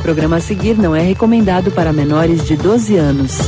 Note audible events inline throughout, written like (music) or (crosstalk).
programa a seguir não é recomendado para menores de 12 anos.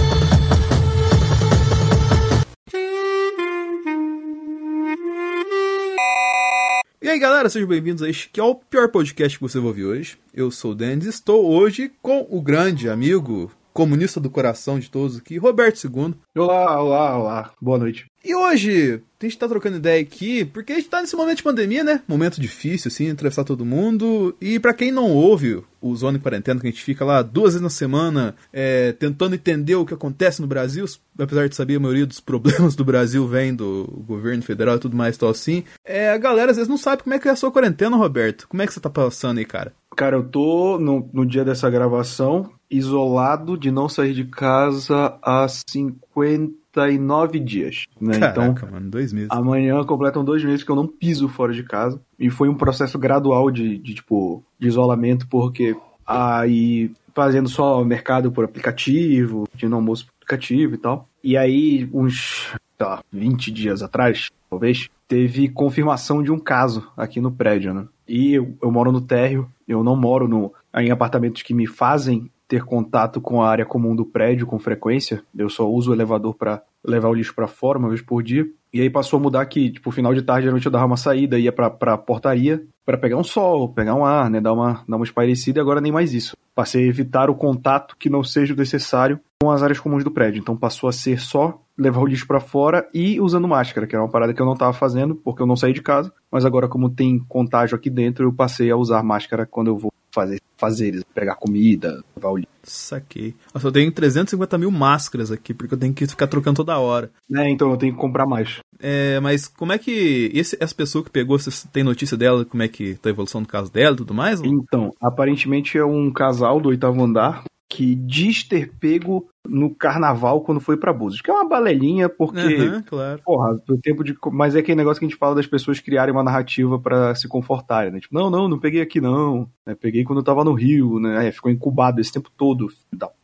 E aí galera, sejam bem-vindos a este que é o pior podcast que você vai ouvir hoje. Eu sou o Denis e estou hoje com o grande amigo, comunista do coração de todos aqui, Roberto II. Olá, olá, olá. Boa noite. E hoje a gente tá trocando ideia aqui, porque a gente tá nesse momento de pandemia, né? Momento difícil, assim, atravessar todo mundo. E para quem não ouve o Zona em Quarentena, que a gente fica lá duas vezes na semana é, tentando entender o que acontece no Brasil, apesar de saber a maioria dos (laughs) problemas do Brasil vem do governo federal e tudo mais tal assim, é, a galera às vezes não sabe como é que é a sua quarentena, Roberto. Como é que você tá passando aí, cara? Cara, eu tô no, no dia dessa gravação, isolado de não sair de casa há 59 dias. Né? Caraca, então, mano, dois meses. amanhã completam dois meses que eu não piso fora de casa. E foi um processo gradual de, de tipo, de isolamento, porque aí fazendo só mercado por aplicativo, pedindo almoço por aplicativo e tal. E aí, uns, sei lá, 20 dias atrás, talvez, teve confirmação de um caso aqui no prédio, né? E eu, eu moro no térreo, eu não moro no, em apartamentos que me fazem ter contato com a área comum do prédio com frequência. Eu só uso o elevador para levar o lixo para fora uma vez por dia. E aí passou a mudar que, tipo, final de tarde, geralmente eu dava uma saída, ia pra, pra portaria para pegar um sol, pegar um ar, né, dar uma, dar uma espairecida, e agora nem mais isso. Passei a evitar o contato que não seja necessário com as áreas comuns do prédio. Então passou a ser só levar o lixo para fora e usando máscara, que era uma parada que eu não tava fazendo, porque eu não saí de casa. Mas agora, como tem contágio aqui dentro, eu passei a usar máscara quando eu vou fazer fazeres, pegar comida, levar o lixo. Saquei. Nossa, eu tenho 350 mil máscaras aqui, porque eu tenho que ficar trocando toda hora. É, então eu tenho que comprar mais. É, mas como é que. Esse, essa pessoa que pegou, você tem notícia dela, como é que tá a evolução do caso dela e tudo mais? ou- Então, aparentemente é um casal do oitavo andar que diz ter pego no carnaval quando foi pra Búzios. Que é uma balelinha, porque. Aham, claro. Porra, do tempo de. Mas é aquele negócio que a gente fala das pessoas criarem uma narrativa pra se confortarem, né? Tipo, não, não, não peguei aqui não. né? Peguei quando eu tava no Rio, né? É, ficou incubado esse tempo todo.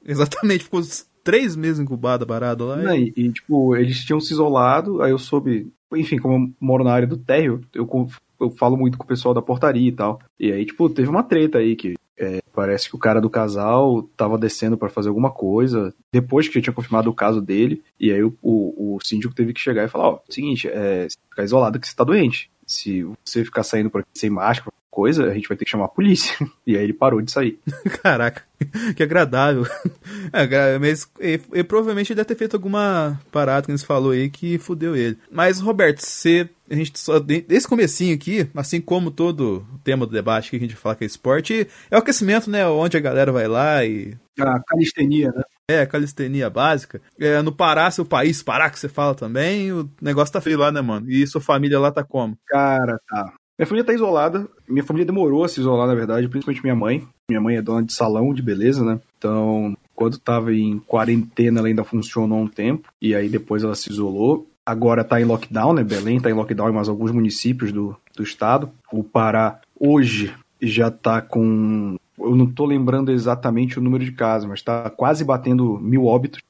Exatamente, ficou três meses incubada, parada lá. Né, E, e, tipo, eles tinham se isolado, aí eu soube. Enfim, como eu moro na área do térreo, eu, eu falo muito com o pessoal da portaria e tal. E aí, tipo, teve uma treta aí que é, parece que o cara do casal tava descendo pra fazer alguma coisa, depois que tinha confirmado o caso dele, e aí o, o, o síndico teve que chegar e falar, ó, seguinte, é, ficar isolado que você tá doente. Se você ficar saindo por aqui sem máscara, coisa, a gente vai ter que chamar a polícia. (laughs) E aí ele parou de sair. (laughs) Caraca, que agradável. (laughs) É, mas e, provavelmente deve ter feito alguma parada que eles falou aí que fudeu ele. Mas, Roberto, você. A gente só. de- Desse comecinho aqui, assim como todo o tema do debate que a gente fala que é esporte, é o aquecimento, né? Onde a galera vai lá e. A calistenia, né? É, a calistenia básica. É, no Pará, seu país, Pará, que você fala também, o negócio tá feio lá, né, mano? E sua família lá tá como? Cara, tá. Minha família tá isolada. Minha família demorou a se isolar, na verdade, principalmente minha mãe. Minha mãe é dona de salão de beleza, né? Então, quando tava em quarentena, ela ainda funcionou um tempo. E aí depois ela se isolou. Agora tá em lockdown, né? Belém tá em lockdown em mais alguns municípios do, do estado. O Pará hoje já tá com. Eu não tô lembrando exatamente o número de casos, mas tá quase batendo mil óbitos.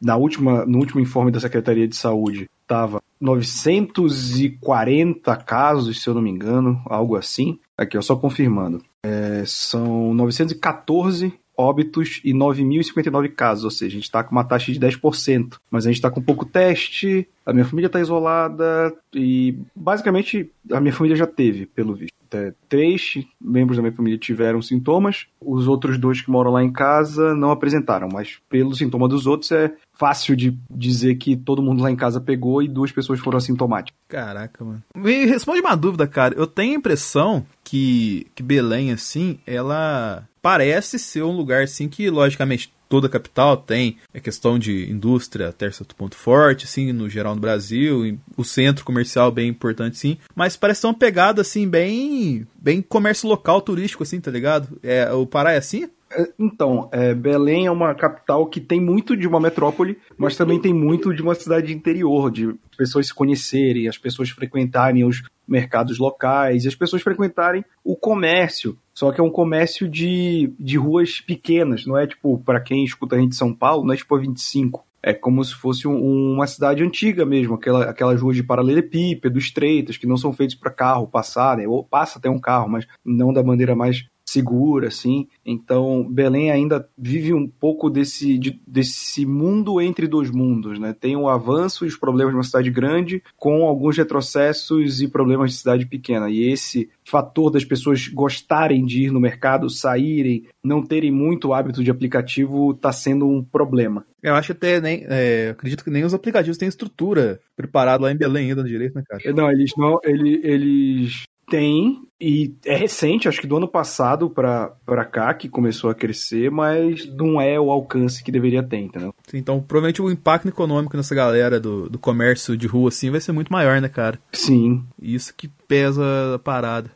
Na última, no último informe da Secretaria de Saúde, tava 940 casos, se eu não me engano, algo assim. Aqui, ó, só confirmando. É, são 914 óbitos e 9.059 casos, ou seja, a gente está com uma taxa de 10%. Mas a gente está com pouco teste, a minha família está isolada e basicamente a minha família já teve, pelo visto. Até três membros da minha família tiveram sintomas, os outros dois que moram lá em casa não apresentaram, mas pelo sintoma dos outros é fácil de dizer que todo mundo lá em casa pegou e duas pessoas foram assintomáticas. Caraca, mano. Me responde uma dúvida, cara. Eu tenho a impressão que, que Belém, assim, ela parece ser um lugar, assim, que, logicamente, toda a capital tem a questão de indústria até certo ponto forte, assim, no geral no Brasil, o centro comercial bem importante, sim, mas parece ter uma pegada, assim, bem, bem comércio local turístico, assim, tá ligado? É, o Pará é assim? Então, é, Belém é uma capital que tem muito de uma metrópole, mas também tem muito de uma cidade interior, de pessoas se conhecerem, as pessoas frequentarem os mercados locais, as pessoas frequentarem o comércio. Só que é um comércio de, de ruas pequenas, não é tipo, para quem escuta a gente de São Paulo, não é tipo a 25. É como se fosse um- uma cidade antiga mesmo, aquela, aquelas ruas de paralelepípedo, estreitas, que não são feitas para carro passar, né? Ou passa até um carro, mas não da maneira mais segura, assim. Então, Belém ainda vive um pouco desse, de, desse mundo entre dois mundos, né? Tem o avanço e os problemas de uma cidade grande, com alguns retrocessos e problemas de cidade pequena. E esse fator das pessoas gostarem de ir no mercado, saírem, não terem muito hábito de aplicativo, está sendo um problema. Eu acho até nem. É, acredito que nem os aplicativos têm estrutura preparada lá em Belém ainda direito, né, cara? Não, eles não. Eles, eles têm, e é recente, acho que do ano passado para cá que começou a crescer, mas não é o alcance que deveria ter, entendeu? Então, provavelmente o impacto econômico nessa galera do, do comércio de rua assim vai ser muito maior, né, cara? Sim. Isso que pesa a parada.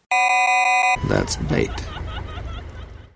That's bait.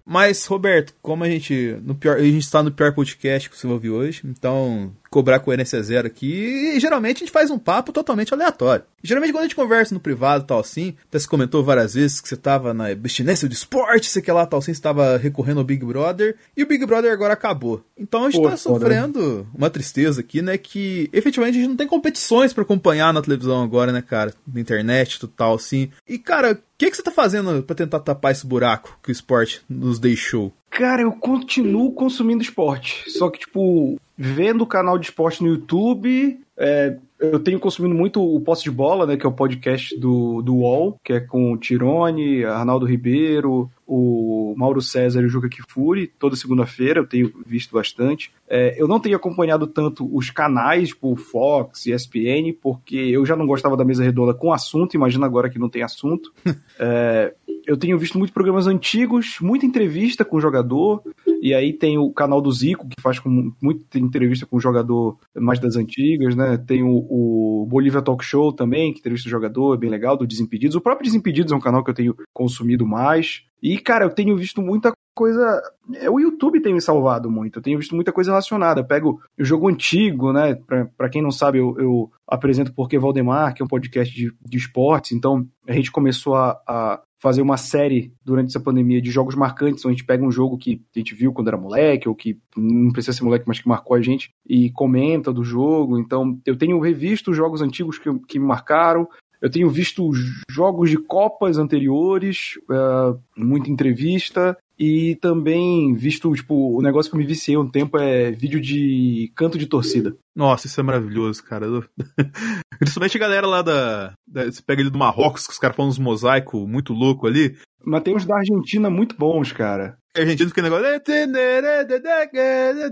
Mas, Roberto, como a gente, no pior, a gente está no pior podcast que você ouviu hoje, então cobrar coerência zero aqui. E geralmente a gente faz um papo totalmente aleatório. geralmente quando a gente conversa no privado tal assim, até você comentou várias vezes que você tava na abstinência de esporte, sei que lá tal assim, você tava recorrendo ao Big Brother, e o Big Brother agora acabou. Então a gente Pô, tá sofrendo uma tristeza aqui, né, que efetivamente a gente não tem competições para acompanhar na televisão agora, né, cara, na internet, tal assim. E cara, o que, que você tá fazendo para tentar tapar esse buraco que o esporte nos deixou? Cara, eu continuo consumindo esporte. Só que, tipo, vendo o canal de esporte no YouTube, é, eu tenho consumido muito o Posse de Bola, né, que é o podcast do, do UOL, que é com o Tirone, Arnaldo Ribeiro, o Mauro César e o Juca Kifuri, toda segunda-feira, eu tenho visto bastante. É, eu não tenho acompanhado tanto os canais, tipo Fox ESPN, porque eu já não gostava da mesa redonda com assunto, imagina agora que não tem assunto. (laughs) é, eu tenho visto muitos programas antigos, muita entrevista com o jogador, e aí tem o canal do Zico, que faz com, muita entrevista com o jogador mais das antigas, né? Tem o, o Bolívia Talk Show também, que entrevista o jogador, é bem legal, do Desimpedidos. O próprio Desimpedidos é um canal que eu tenho consumido mais. E, cara, eu tenho visto muita coisa. É, o YouTube tem me salvado muito. Eu tenho visto muita coisa relacionada. Eu pego o jogo antigo, né? Pra, pra quem não sabe, eu, eu apresento Porque Valdemar, que é um podcast de, de esportes. Então, a gente começou a, a fazer uma série durante essa pandemia de jogos marcantes, onde a gente pega um jogo que a gente viu quando era moleque, ou que não precisa ser moleque, mas que marcou a gente, e comenta do jogo. Então, eu tenho revisto os jogos antigos que, que me marcaram, eu tenho visto jogos de Copas anteriores, uh, muita entrevista, e também visto, tipo, o negócio que eu me viciei um tempo é vídeo de canto de torcida. Nossa, isso é maravilhoso, cara. (laughs) Principalmente a galera lá da. da você pega ele do Marrocos, que os caras falam uns mosaicos muito louco ali. Mas tem uns da Argentina muito bons, cara. A Argentina fica negócio.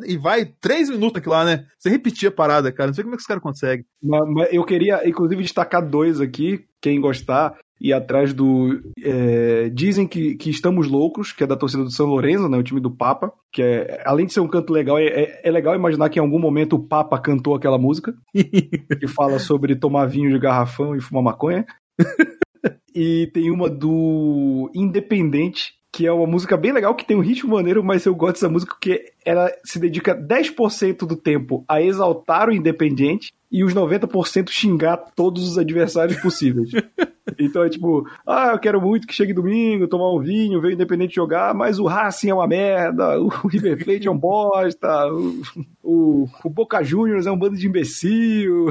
E vai três minutos aqui lá, né? Você repetir a parada, cara. Não sei como é que os caras conseguem. Mas, mas eu queria, inclusive, destacar dois aqui, quem gostar e atrás do. É, dizem que, que estamos loucos, que é da torcida do São Lourenço, né, o time do Papa, que é, além de ser um canto legal, é, é, é legal imaginar que em algum momento o Papa cantou aquela música, que (laughs) fala sobre tomar vinho de garrafão e fumar maconha. (laughs) e tem uma do Independente, que é uma música bem legal, que tem um ritmo maneiro, mas eu gosto dessa música porque ela se dedica 10% do tempo a exaltar o Independente e os 90% xingar todos os adversários possíveis. (laughs) então é tipo, ah, eu quero muito que chegue domingo, tomar um vinho, ver o Independente jogar, mas o Racing é uma merda, (laughs) o River Plate é um bosta, o, o, o Boca Juniors é um bando de imbecil.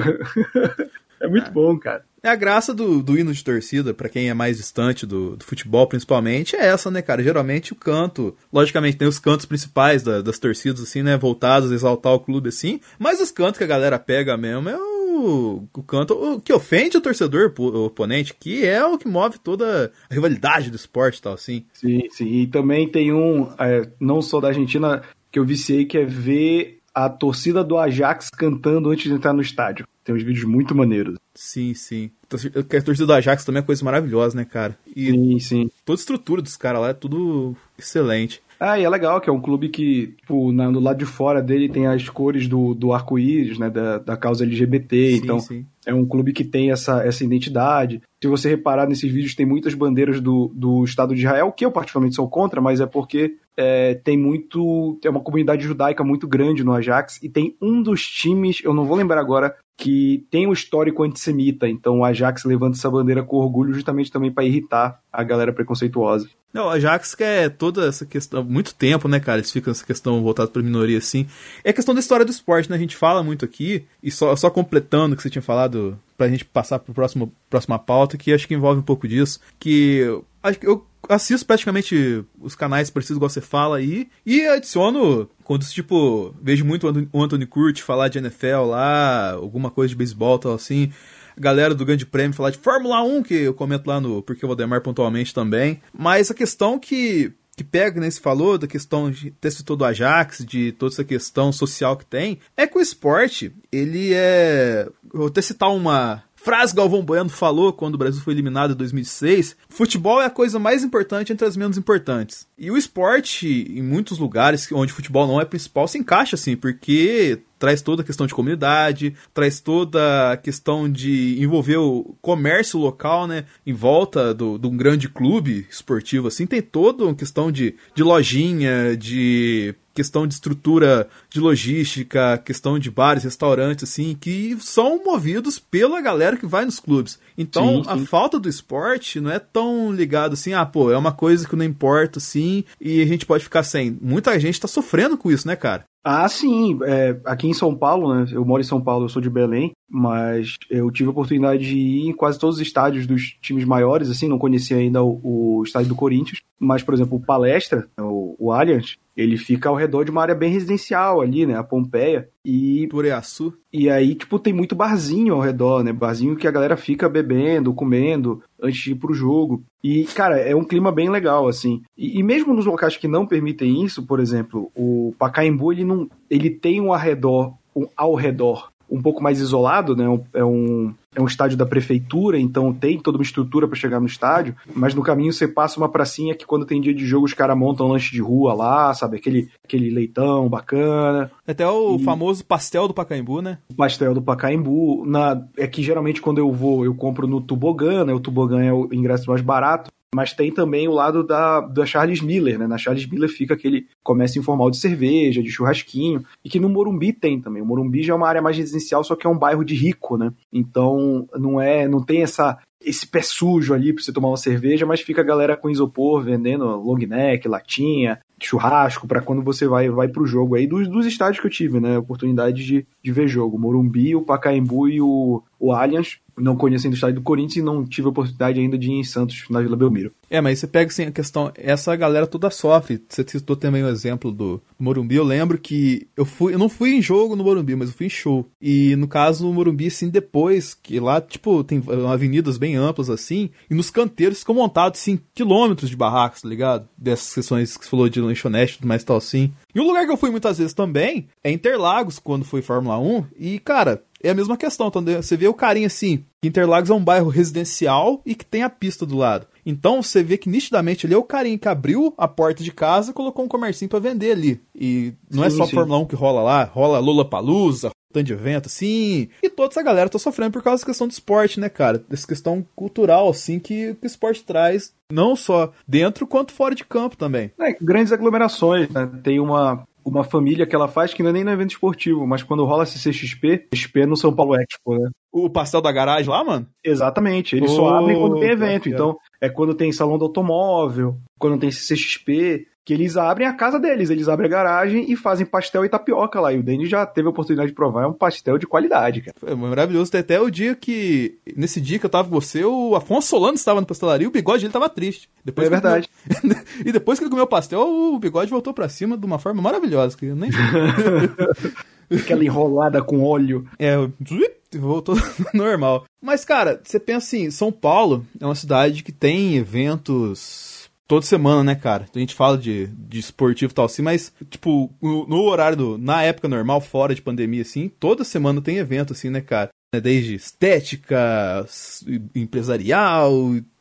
(laughs) é muito bom, cara. É a graça do, do hino de torcida, para quem é mais distante do, do, futebol, principalmente, é essa, né, cara? Geralmente o canto, logicamente tem os cantos principais da, das torcidas, assim, né, voltados a exaltar o clube, assim, mas os cantos que a galera pega mesmo é o, o canto o, que ofende o torcedor, o oponente, que é o que move toda a rivalidade do esporte tal, assim. Sim, sim. E também tem um, é, não só da Argentina, que eu viciei, que é ver a torcida do Ajax cantando antes de entrar no estádio. Tem uns vídeos muito maneiros. Sim, sim. A torcida do Ajax também é coisa maravilhosa, né, cara? E sim, sim. Toda a estrutura dos caras lá é tudo excelente. Ah, e é legal que é um clube que, tipo, na, no lado de fora dele tem as cores do, do arco-íris, né, da, da causa LGBT, sim, então sim. É um clube que tem essa, essa identidade. Se você reparar nesses vídeos, tem muitas bandeiras do, do Estado de Israel, que eu particularmente sou contra, mas é porque é, tem muito. Tem uma comunidade judaica muito grande no Ajax, e tem um dos times, eu não vou lembrar agora, que tem um histórico antissemita, então o Ajax levanta essa bandeira com orgulho justamente também para irritar a galera preconceituosa. Não, o Ajax quer toda essa questão, muito tempo, né, cara, eles ficam essa questão voltada pra minoria, assim. É questão da história do esporte, né, a gente fala muito aqui, e só, só completando o que você tinha falado, pra gente passar pro próximo, próxima pauta, que acho que envolve um pouco disso, que acho que eu assisto praticamente os canais precisos, igual você fala aí, e adiciono quando, tipo, vejo muito o Anthony Curti falar de NFL lá, alguma coisa de beisebol, tal assim galera do Grande Prêmio falar de Fórmula 1, que eu comento lá no Porque Valdemar pontualmente também. Mas a questão que que pega, né, se falou da questão de ter citou do Ajax, de toda essa questão social que tem, é que o esporte, ele é. vou até citar uma, frase Galvão Bueno falou quando o Brasil foi eliminado em 2006, futebol é a coisa mais importante entre as menos importantes. E o esporte, em muitos lugares onde futebol não é principal, se encaixa assim, porque traz toda a questão de comunidade, traz toda a questão de envolver o comércio local, né, em volta do, de um grande clube esportivo, assim, tem toda uma questão de, de lojinha, de questão de estrutura de logística, questão de bares, restaurantes, assim, que são movidos pela galera que vai nos clubes. Então, sim, sim. a falta do esporte não é tão ligado assim, ah, pô, é uma coisa que não importa, assim, e a gente pode ficar sem. Muita gente tá sofrendo com isso, né, cara? Ah, sim. É, aqui em São Paulo, né? Eu moro em São Paulo, eu sou de Belém, mas eu tive a oportunidade de ir em quase todos os estádios dos times maiores, assim, não conhecia ainda o, o estádio do Corinthians, mas, por exemplo, o Palestra, o, o Allianz, ele fica ao redor de uma área bem residencial ali, né? A Pompeia. E. Tureaçu. E aí, tipo, tem muito barzinho ao redor, né? Barzinho que a galera fica bebendo, comendo, antes de ir pro jogo. E, cara, é um clima bem legal, assim. E, e mesmo nos locais que não permitem isso, por exemplo, o Pacaembu, ele não. Ele tem um arredor, um ao redor um pouco mais isolado, né? É um, é um estádio da prefeitura, então tem toda uma estrutura para chegar no estádio, mas no caminho você passa uma pracinha que quando tem dia de jogo os caras montam lanche de rua lá, sabe? Aquele, aquele leitão bacana. Até o e... famoso pastel do Pacaembu, né? O pastel do Pacaembu. Na... É que geralmente quando eu vou, eu compro no Tubogã, né? O Tubogã é o ingresso mais barato mas tem também o lado da, da Charles Miller, né? Na Charles Miller fica aquele comércio informal de cerveja, de churrasquinho, e que no Morumbi tem também. O Morumbi já é uma área mais residencial, só que é um bairro de rico, né? Então não é, não tem essa esse pé sujo ali pra você tomar uma cerveja, mas fica a galera com isopor vendendo long neck, latinha, churrasco para quando você vai vai pro jogo aí dos, dos estádios que eu tive, né? Oportunidade de, de ver jogo. Morumbi, o Pacaembu e o, o Allianz não conhecendo o estádio do Corinthians e não tive a oportunidade ainda de ir em Santos, na Vila Belmiro. É, mas você pega assim a questão, essa galera toda sofre. Você citou também o exemplo do Morumbi. Eu lembro que eu fui, eu não fui em jogo no Morumbi, mas eu fui em show. E no caso o Morumbi, assim, depois, que lá, tipo, tem avenidas bem amplas assim, e nos canteiros ficam montados, assim, quilômetros de barracos, tá ligado? Dessas questões que você falou de lanchonete e tudo mais tal assim. E um lugar que eu fui muitas vezes também é Interlagos, quando foi Fórmula 1. E, cara, é a mesma questão. Então, você vê o carinha assim, Interlagos é um bairro residencial e que tem a pista do lado. Então você vê que nitidamente ali é o carinha que abriu a porta de casa e colocou um comércio para vender ali. E não é sim, é só sim. Fórmula 1 que rola lá, rola Lula Palusa, tanto de evento, assim. E toda essa galera tá sofrendo por causa da questão do esporte, né, cara? Dessa questão cultural, assim, que, que o esporte traz, não só dentro quanto fora de campo também. É, grandes aglomerações, né? Tem uma uma família que ela faz que não é nem no evento esportivo, mas quando rola CCXP, XP no São Paulo Expo, né? O pastel da garagem lá, mano? Exatamente, eles oh, só abrem quando tem evento. Então, é quando tem salão do automóvel, quando tem CCXP, que eles abrem a casa deles, eles abrem a garagem e fazem pastel e tapioca lá. E o Denis já teve a oportunidade de provar, é um pastel de qualidade, cara. É maravilhoso. Tem até o dia que, nesse dia que eu tava com você, o Afonso Solano estava no pastelaria e o bigode dele tava triste. Depois é verdade. Comeu... (laughs) e depois que ele comeu o pastel, o bigode voltou para cima de uma forma maravilhosa, que eu nem (laughs) Aquela enrolada com óleo. É, voltou (laughs) normal. Mas, cara, você pensa assim, São Paulo é uma cidade que tem eventos toda semana, né, cara? A gente fala de, de esportivo e tal assim, mas, tipo, no, no horário, do, na época normal, fora de pandemia, assim, toda semana tem evento, assim, né, cara? É desde estética, empresarial,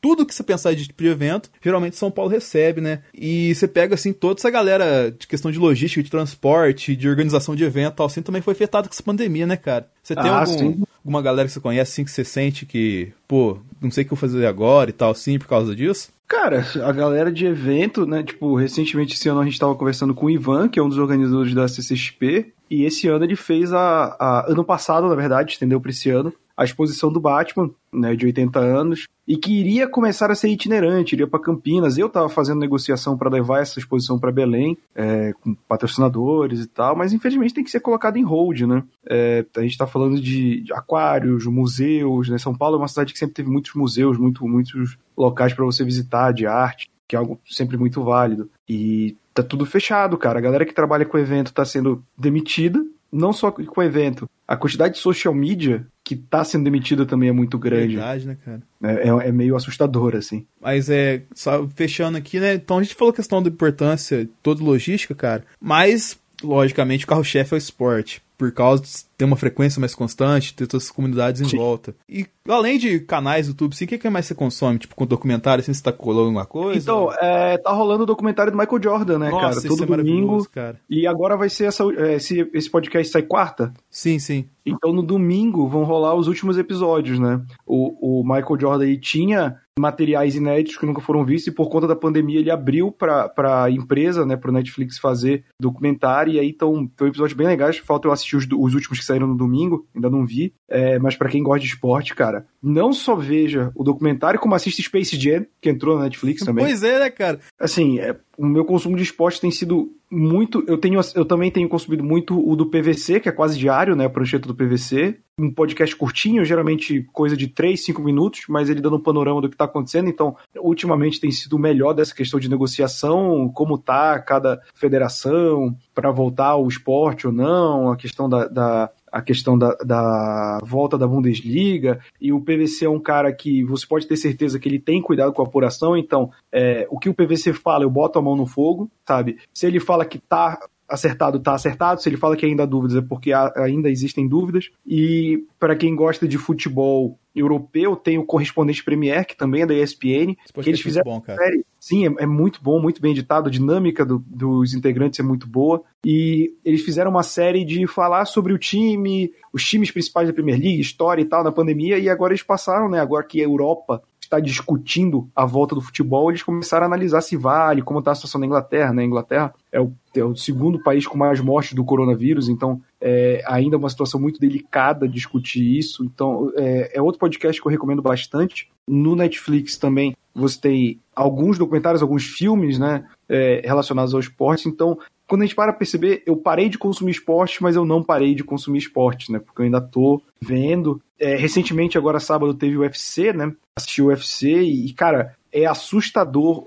tudo que você pensar de tipo de evento, geralmente São Paulo recebe, né? E você pega, assim, toda essa galera de questão de logística, de transporte, de organização de evento tal, assim, também foi afetada com essa pandemia, né, cara? Você tem ah, algum, alguma galera que você conhece, assim, que você sente que, pô, não sei o que eu vou fazer agora e tal, assim, por causa disso? Cara, a galera de evento, né? Tipo, recentemente esse ano a gente tava conversando com o Ivan, que é um dos organizadores da CCXP, e esse ano ele fez a. a ano passado, na verdade, estendeu para esse ano, a exposição do Batman, né, de 80 anos, e que iria começar a ser itinerante, iria para Campinas. Eu estava fazendo negociação para levar essa exposição para Belém, é, com patrocinadores e tal, mas infelizmente tem que ser colocado em hold, né? É, a gente está falando de, aquários, museus, né? São Paulo é uma cidade que sempre teve muitos museus, muito, muitos locais para você visitar de arte. que é algo sempre muito válido. E tá tudo fechado, cara. A galera que trabalha com o evento tá sendo demitida, não só com o evento. A quantidade de social media que tá sendo demitida também é muito grande. Verdade, né, cara? É, é, é meio assustador, assim. Mas é, só fechando aqui, né? Então a gente falou questão da importância, toda logística, cara. Mas, logicamente, o carro-chefe é o esporte por causa de ter uma frequência mais constante, ter todas as comunidades em Sim. volta. E além de canais do YouTube, sim, o que, que mais você consome? Tipo, com documentário, assim, você tá colando alguma coisa? Então, é, tá rolando o documentário do Michael Jordan, né, Nossa, cara? Todo é domingo. Cara. E agora vai ser essa, é, esse, esse podcast sai quarta? Sim, sim. Então no domingo vão rolar os últimos episódios, né? O, o Michael Jordan aí tinha materiais inéditos que nunca foram vistos e por conta da pandemia ele abriu para a empresa, né, para Netflix fazer documentário e aí então foi um episódio bem legais, falta eu assistir os, os últimos que saíram no domingo, ainda não vi, é, mas para quem gosta de esporte, cara, não só veja o documentário como assiste Space Jam, que entrou na Netflix também. Pois é, né, cara? Assim, é, o meu consumo de esporte tem sido muito. Eu tenho, eu também tenho consumido muito o do PVC, que é quase diário, né? A prancheta do PVC. Um podcast curtinho, geralmente coisa de 3, 5 minutos, mas ele dando um panorama do que está acontecendo. Então, ultimamente tem sido melhor dessa questão de negociação, como tá cada federação, para voltar ao esporte ou não, a questão da, da a questão da, da, volta da Bundesliga, e o PVC é um cara que você pode ter certeza que ele tem cuidado com a apuração, então é, o que o PVC fala, eu boto a mão no fogo, sabe? Se ele fala que tá acertado, tá acertado. Se ele fala que ainda há dúvidas, é porque há, ainda existem dúvidas. E para quem gosta de futebol europeu, tem o correspondente Premier, que também é da ESPN. Que eles é fizeram bom, cara. Série, Sim, é, é, muito bom, muito bem editado, a dinâmica do, dos integrantes é muito boa. E eles fizeram uma série de falar sobre o time, os times principais da Premier League, história e tal, na pandemia, e agora eles passaram, né? Agora que a Europa está discutindo a volta do futebol, eles começaram a analisar se vale, como está a situação na Inglaterra. Né? A Inglaterra é o, é o segundo país com mais mortes do coronavírus, então é ainda uma situação muito delicada discutir isso. Então é, é outro podcast que eu recomendo bastante. No Netflix também você tem alguns documentários, alguns filmes, né, é, relacionados ao esporte. Então, quando a gente para perceber, eu parei de consumir esporte, mas eu não parei de consumir esporte, né, porque eu ainda tô vendo. É, recentemente, agora sábado, teve o UFC, né, assisti o UFC e, cara, é assustador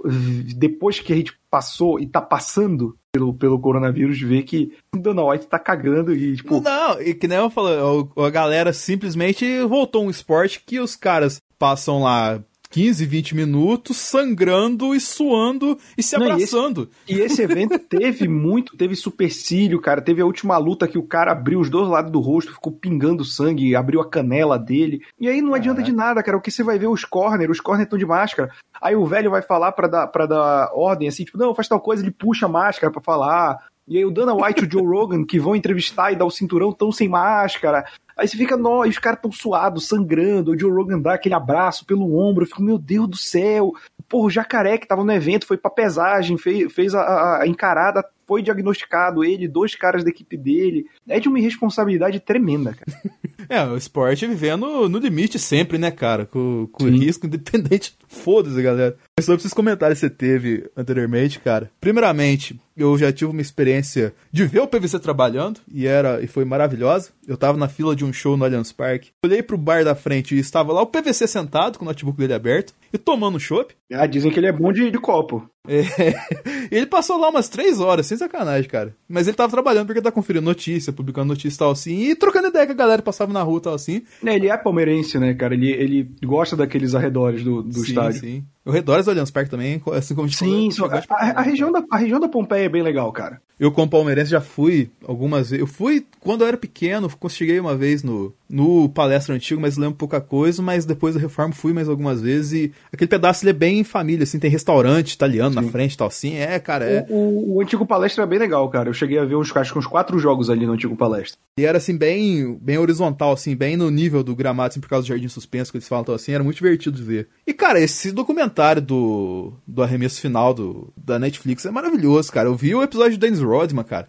depois que a gente passou e tá passando pelo, pelo coronavírus ver que Dana White tá cagando e tipo. Não, e que nem eu falo, a galera simplesmente voltou um esporte que os caras passam lá 15, 20 minutos sangrando e suando e se abraçando. Não, e, esse, e, esse, evento teve muito, teve supercílio, cara. Teve a última luta que o cara abriu os dois lados do rosto, ficou pingando sangue, abriu a canela dele. E aí não adianta de nada, cara. O que você vai ver os corner, os corner estão de máscara. Aí o velho vai falar para dar, pra dar ordem, assim, tipo, não, faz tal coisa, ele puxa a máscara para falar. E aí o Dana White e o Joe Rogan, que vão entrevistar e dar o cinturão, tão sem máscara. Aí você fica, nó, e os caras tão suados, sangrando, o Joe Rogan dá aquele abraço pelo ombro, eu fico, meu Deus do céu. Porra, o Jacaré que tava no evento foi pra pesagem, fez, fez a, a encarada, foi diagnosticado, ele, dois caras da equipe dele. É de uma irresponsabilidade tremenda, cara. (laughs) é, o esporte vivendo no limite sempre, né, cara? Com, com risco independente. (laughs) Foda-se, galera. Sobre esses comentários que você teve anteriormente, cara. Primeiramente, eu já tive uma experiência de ver o PVC trabalhando e era e foi maravilhosa. Eu tava na fila de um show no Allianz Parque. Olhei pro bar da frente e estava lá o PVC sentado com o notebook dele aberto e tomando um chopp. Ah, dizem que ele é bom de, de copo. É. (laughs) Ele passou lá umas três horas, sem sacanagem, cara. Mas ele tava trabalhando porque tá conferindo notícia, publicando notícia e tal assim, e trocando ideia com a galera passava na rua e tal assim. É, ele é palmeirense, né, cara? Ele, ele gosta daqueles arredores do, do sim, estádio. Sim, O redores do Allianz Parque também, assim como a gente Sim, a, a, a, região da, a região da Pompeia é bem legal, cara. Eu, como palmeirense, já fui algumas vezes. Eu fui quando eu era pequeno, cheguei uma vez no, no palestra antigo, mas lembro pouca coisa, mas depois da reforma fui mais algumas vezes e aquele pedaço ele é bem família, assim, tem restaurante italiano Sim. na frente e tal, assim, é, cara, é... O, o, o, antigo palestra é bem legal, cara, eu cheguei a ver uns, acho que uns quatro jogos ali no antigo palestra. E era, assim, bem, bem horizontal, assim, bem no nível do gramado, assim, por causa do jardim suspenso que eles falam, então, assim, era muito divertido de ver. E, cara, esse documentário do, do arremesso final do, da Netflix é maravilhoso, cara, eu vi o episódio do Dennis Rodman, cara,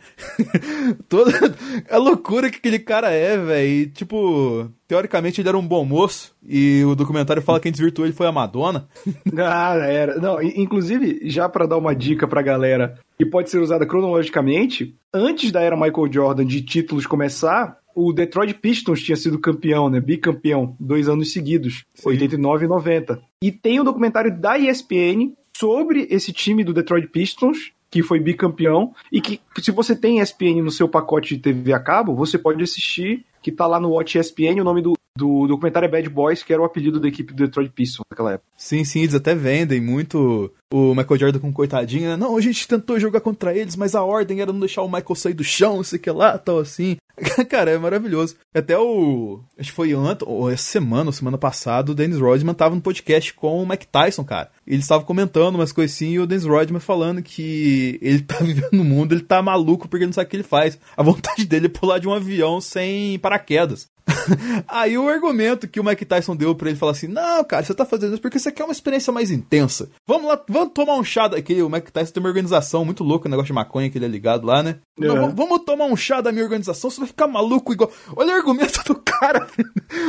(laughs) toda a loucura que aquele cara é, velho, tipo teoricamente ele era um bom moço e o documentário fala que quem desvirtuou ele foi a Madonna. (laughs) ah, era. Não, inclusive, já para dar uma dica pra galera que pode ser usada cronologicamente, antes da era Michael Jordan de títulos começar, o Detroit Pistons tinha sido campeão, né? Bicampeão, dois anos seguidos, Sim. 89 e 90. E tem um documentário da ESPN sobre esse time do Detroit Pistons, que foi bicampeão, e que se você tem ESPN no seu pacote de TV a cabo, você pode assistir, que tá lá no Watch ESPN, o nome do, do documentário é Bad Boys, que era o apelido da equipe do Detroit Pistons naquela época. Sim, sim, eles até vendem muito o Michael Jordan com coitadinho, né? Não, a gente tentou jogar contra eles, mas a ordem era não deixar o Michael sair do chão, não sei o que lá, tal assim. (laughs) Cara, é maravilhoso. Até o. Acho que foi ontem, ou essa semana, ou semana passada, o Dennis Rodman tava no podcast com o Mike Tyson, cara. Eles estavam comentando umas coisinhas e o Dennis Rodman falando que ele tá (laughs) vivendo no mundo, ele tá maluco porque ele não sabe o que ele faz. A vontade dele é pular de um avião sem paraquedas. (laughs) Aí o argumento que o Mike Tyson deu pra ele falar assim: Não, cara, você tá fazendo isso porque você quer uma experiência mais intensa. Vamos lá, vamos tomar um chá daqui. O Mike Tyson tem uma organização muito louca, o negócio de maconha que ele é ligado lá, né? É. Não, vamos tomar um chá da minha organização, você vai ficar maluco igual. Olha o argumento (laughs) do cara,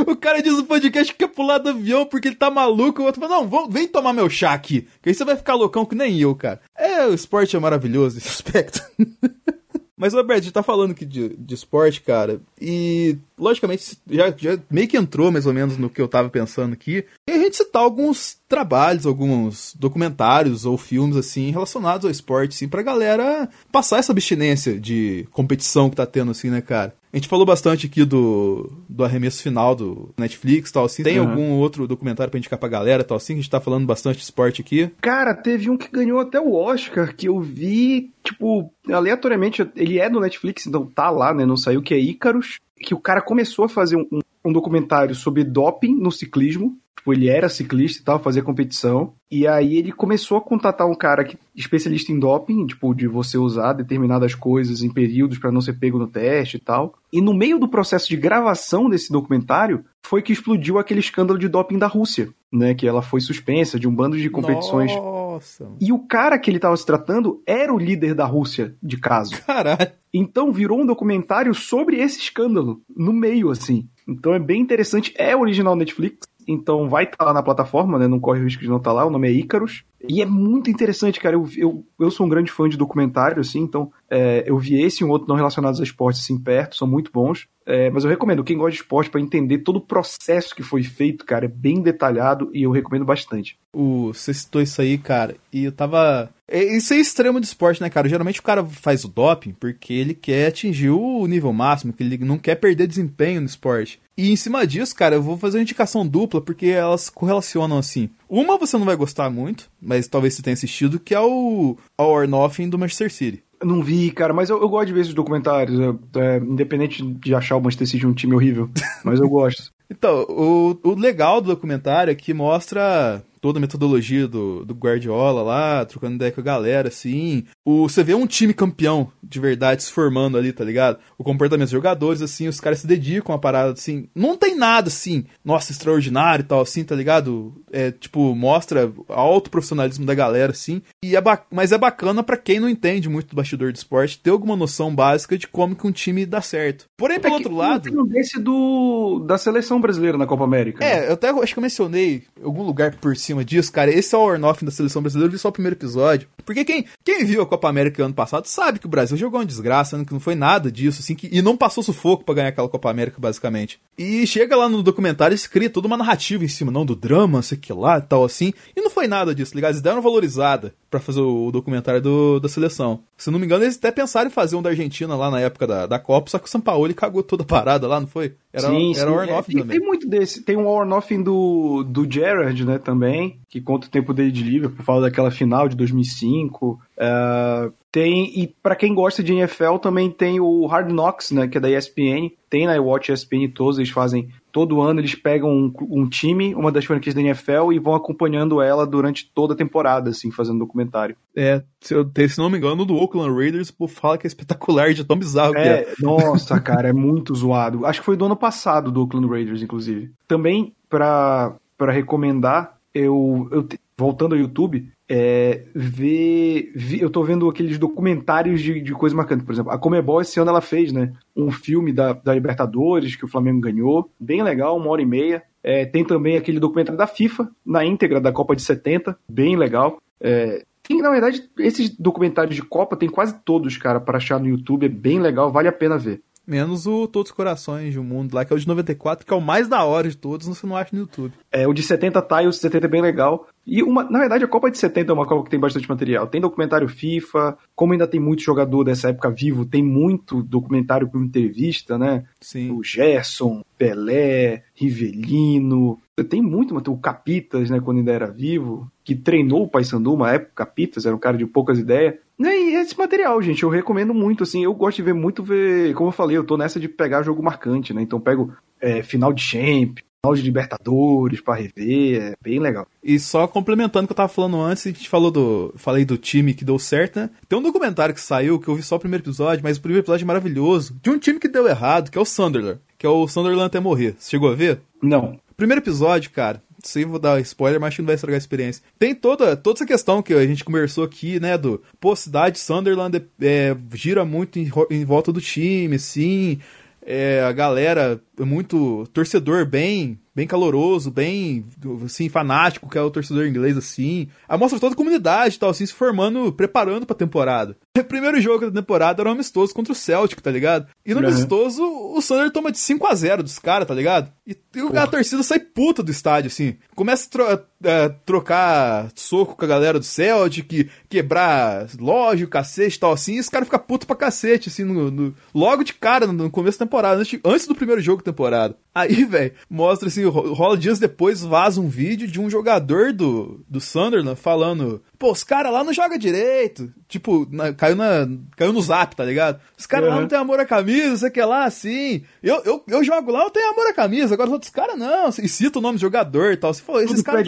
O cara diz no podcast que quer pular do avião porque ele tá maluco. O outro fala: Não, vamos, vem tomar meu chá aqui. Que aí você vai ficar loucão que nem eu, cara. É, o esporte é maravilhoso nesse aspecto. (laughs) Mas, Roberto, a gente tá falando aqui de, de esporte, cara, e logicamente já, já meio que entrou mais ou menos no que eu tava pensando aqui. E a gente citar alguns trabalhos, alguns documentários ou filmes, assim, relacionados ao esporte, assim, pra galera passar essa abstinência de competição que tá tendo, assim, né, cara? A gente falou bastante aqui do, do arremesso final do Netflix tal, assim. Tem Uhum. algum outro documentário pra indicar pra galera tal, assim? Que a gente tá falando bastante de esporte aqui. Cara, teve um que ganhou até o Oscar, que eu vi, tipo, aleatoriamente, ele é do Netflix, então tá lá, né, não saiu, que é Ícaros, que o cara começou a fazer um, um documentário sobre doping no ciclismo, tipo, ele era ciclista e tal, fazia competição, e aí ele começou a contatar um cara que, especialista em doping, tipo, de você usar determinadas coisas em períodos pra não ser pego no teste e tal, e no meio do processo de gravação desse documentário, foi que explodiu aquele escândalo de doping da Rússia, né, que ela foi suspensa de um bando de competições Nossa, e o cara que ele estava se tratando era o líder da Rússia, de caso. caralho. Então virou um documentário sobre esse escândalo, no meio, assim. Então é bem interessante. É original Netflix, então vai estar lá na plataforma, né? Não corre o risco de não estar lá. O nome é Ícaros. E é muito interessante, cara. Eu, eu, eu sou um grande fã de documentário, assim, então é, eu vi esse e um outro não relacionados a esporte, assim, perto, são muito bons. É, mas eu recomendo, quem gosta de esporte, para entender todo o processo que foi feito, cara, é bem detalhado e eu recomendo bastante. O, você citou isso aí, cara, e eu tava. é- Isso é extremo de esporte, né, cara? Geralmente o cara faz o doping porque ele quer atingir o nível máximo, que ele não quer perder desempenho no esporte. E em cima disso, cara, eu vou fazer uma indicação dupla, porque elas correlacionam assim. Uma você não vai gostar muito, mas talvez você tenha assistido, que é o All or Nothing do Manchester City. Eu Não vi, cara, mas eu, eu gosto de ver esses documentários, é, é, independente de achar o Manchester City um time horrível, (laughs) mas eu gosto. Então, o, o legal do documentário é que mostra toda a metodologia do, do Guardiola lá, trocando ideia com a galera, assim. O, você vê um time campeão de verdade se formando ali, tá ligado? O comportamento dos jogadores, assim, os caras se dedicam a parada, assim. Não tem nada, assim, nossa, extraordinário e tal, assim, tá ligado? É, tipo, mostra alto profissionalismo da galera, assim. E é mas é bacana pra quem não entende muito do bastidor do esporte, ter alguma noção básica de como que um time dá certo. Porém, pelo É outro lado... Um desse do, da seleção brasileira na Copa América. né? É, eu até acho que eu mencionei em algum lugar por cima disso, cara. Esse é o Ornoff da seleção brasileira, eu vi só o primeiro episódio. Porque quem, quem viu a Copa América ano passado sabe que o Brasil jogou uma desgraça, né, que não foi nada disso, assim, que, e não passou sufoco pra ganhar aquela Copa América, basicamente. E chega lá no documentário, eles criam toda uma narrativa em cima, não, do drama, sei que lá e tal, assim. E não foi nada disso, ligado? Eles deram valorizada pra fazer o documentário do, da seleção. Se não me engano, eles até pensaram em fazer um da Argentina lá na época da, da Copa, só que o Sampaoli cagou toda a parada lá, não foi? Era, era o Ornoff é, tem, também. tem muito desse. Tem um Ornoff do, do Gerrard, né, também, que conta o tempo dele de Liverpool, fala daquela final de 2005. É, tem, e pra quem gosta de NFL, também tem o Hard Knocks, né, que é da ESPN. Tem na Watch ESPN todos, eles fazem todo ano, eles pegam um, um time, uma das franquias da NFL, e vão acompanhando ela durante toda a temporada, assim, fazendo documentário. É, se, eu, se não me engano, do Oakland Raiders, povo fala que é espetacular de tão bizarro que é. É, nossa, (laughs) cara, é muito zoado. Acho que foi do ano passado do Oakland Raiders, inclusive. Também, pra recomendar, eu, eu voltando ao YouTube, é, ver, eu tô vendo aqueles documentários de, de coisa marcante. Por exemplo, a Comebol esse ano ela fez, né? Um filme da, da Libertadores que o Flamengo ganhou. Bem legal, uma hora e meia. É, tem também aquele documentário da FIFA, na íntegra da Copa de 70, bem legal. É, tem, na verdade, esses documentários de Copa tem quase todos, cara, para achar no YouTube. É bem legal, vale a pena ver. Menos o Todos os Corações do Mundo lá, que é o de 94, que é o mais da hora de todos, você não acha no YouTube. É, o de 70 tá e o de 70 é bem legal. E uma, na verdade, a Copa de 70 é uma Copa que tem bastante material. Tem documentário FIFA, como ainda tem muito jogador dessa época vivo, tem muito documentário com entrevista, né? Sim. O Gerson, Pelé, Rivelino. Tem muito, mas tem o Capitas, né, quando ainda era vivo, que treinou o Paysandu uma época, Capitas, era um cara de poucas ideias. Né, e esse material, gente, eu recomendo muito, assim, eu gosto de ver muito, ver, como eu falei, eu tô nessa de pegar jogo marcante, né, então pego é, final de Champ, final de Libertadores pra rever, é bem legal. E só complementando o que eu tava falando antes, a gente falou do. Falei do time que deu certo, né? Tem um documentário que saiu, que eu vi só o primeiro episódio, mas o primeiro episódio é maravilhoso. De um time que deu errado, que é o Sunderland. Que é o Sunderland até morrer. Você chegou a ver? Não. Primeiro episódio, cara. Sei, vou dar spoiler, mas acho que não vai estragar a experiência. Tem toda, toda essa questão que a gente conversou aqui, né? Do, pô, cidade Sunderland é, gira muito em, em volta do time, sim. É, a galera é muito torcedor bem bem caloroso, bem assim fanático, que é o torcedor inglês assim. Aí mostra toda a comunidade, tal assim, se formando, preparando para temporada. O (laughs) primeiro jogo da temporada era um amistoso contra o Celtic, tá ligado? E no uhum. amistoso o Sander toma de 5 a 0 dos caras, tá ligado? E, e a torcida sai puta do estádio assim. Começa a, tro a, a trocar soco com a galera do Celtic, quebrar loja, cacete, tal assim, e os caras ficam putos pra cacete assim no, no, logo de cara no, no começo da temporada, antes, antes do primeiro jogo da temporada. Aí, (laughs) velho, mostra assim, rola dias depois, vaza um vídeo de um jogador do, do Sunderland falando: pô, os caras lá não jogam direito. Tipo, na, caiu, na, caiu no zap, tá ligado? Os caras uhum. lá não tem amor à camisa, você quer lá assim. Eu, eu, eu jogo lá, eu tenho amor à camisa, agora os outros caras não. E cita o nome do jogador e tal. Você falou, esses caras.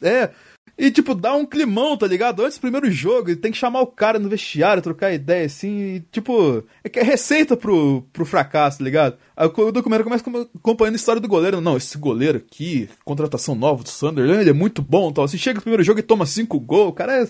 É, é. E, tipo, dá um climão, tá ligado? Antes do primeiro jogo, ele tem que chamar o cara no vestiário, trocar ideia, assim, e, tipo, é que é receita pro, pro fracasso, tá ligado? Aí o documentário começa acompanhando a história do goleiro. Não, esse goleiro aqui, contratação nova do Sunderland, ele é muito bom, tal. Assim, chega no primeiro jogo e toma cinco gols, o cara é...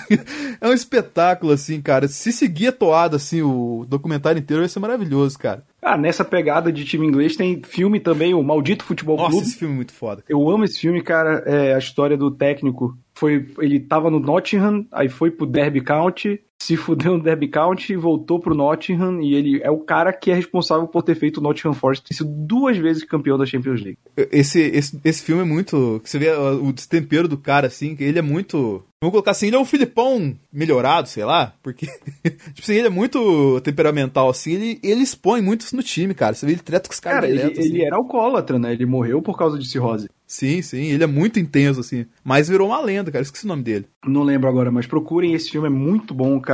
(laughs) é um espetáculo, assim, cara. Se seguir a toada, assim, o documentário inteiro vai ser maravilhoso, cara. Ah, nessa pegada de time inglês tem filme também, o Maldito Futebol Nossa, Clube. esse filme é muito foda. Eu amo esse filme, cara. É a história do técnico. Foi, ele tava no Nottingham, aí foi pro Derby County, se fudeu no Derby County, voltou pro Nottingham e ele é o cara que é responsável por ter feito o Nottingham Forest ter sido duas vezes campeão da Champions League. Esse, esse, esse filme é muito. Você vê o destempero do cara, assim, que ele é muito. Vamos colocar assim, ele é um Filipão melhorado, sei lá, porque, (laughs) tipo assim, ele é muito temperamental, assim, ele, ele expõe muito isso no time, cara. Você vê, ele treta com os caras cara, direto, ele, assim. ele era alcoólatra, né? Ele morreu por causa de cirrose. Sim, sim, ele é muito intenso, assim. Mas virou uma lenda, cara. Esqueci o nome dele. Não lembro agora, mas procurem esse filme, é muito bom, cara.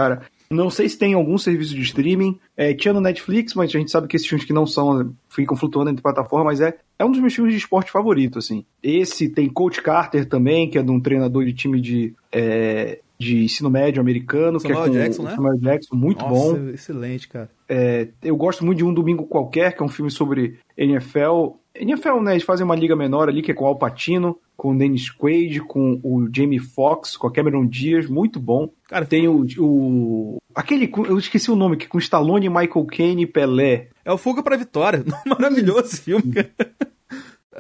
Não sei se tem algum serviço de streaming. É, tinha no Netflix, mas a gente sabe que esses filmes que não são, ficam flutuando entre plataformas, é, é um dos meus filmes de esporte favorito, assim. Esse tem Coach Carter também, que é de um treinador de time de, é, de ensino médio americano, Samuel que é com Jackson, né? Samuel Jackson, muito Nossa, bom. excelente, cara. É, eu gosto muito de Um Domingo Qualquer, que é um filme sobre NFL. NFL, né? Eles fazem uma liga menor ali, que é com o Al Pacino, com o Dennis Quaid, com o Jamie Foxx, com a Cameron Diaz, muito bom. Cara, tem o, o. Aquele. Eu esqueci o nome, que com Stallone, Michael Caine e Pelé. É o Fuga pra Vitória. (laughs) Maravilhoso esse filme, cara. (laughs)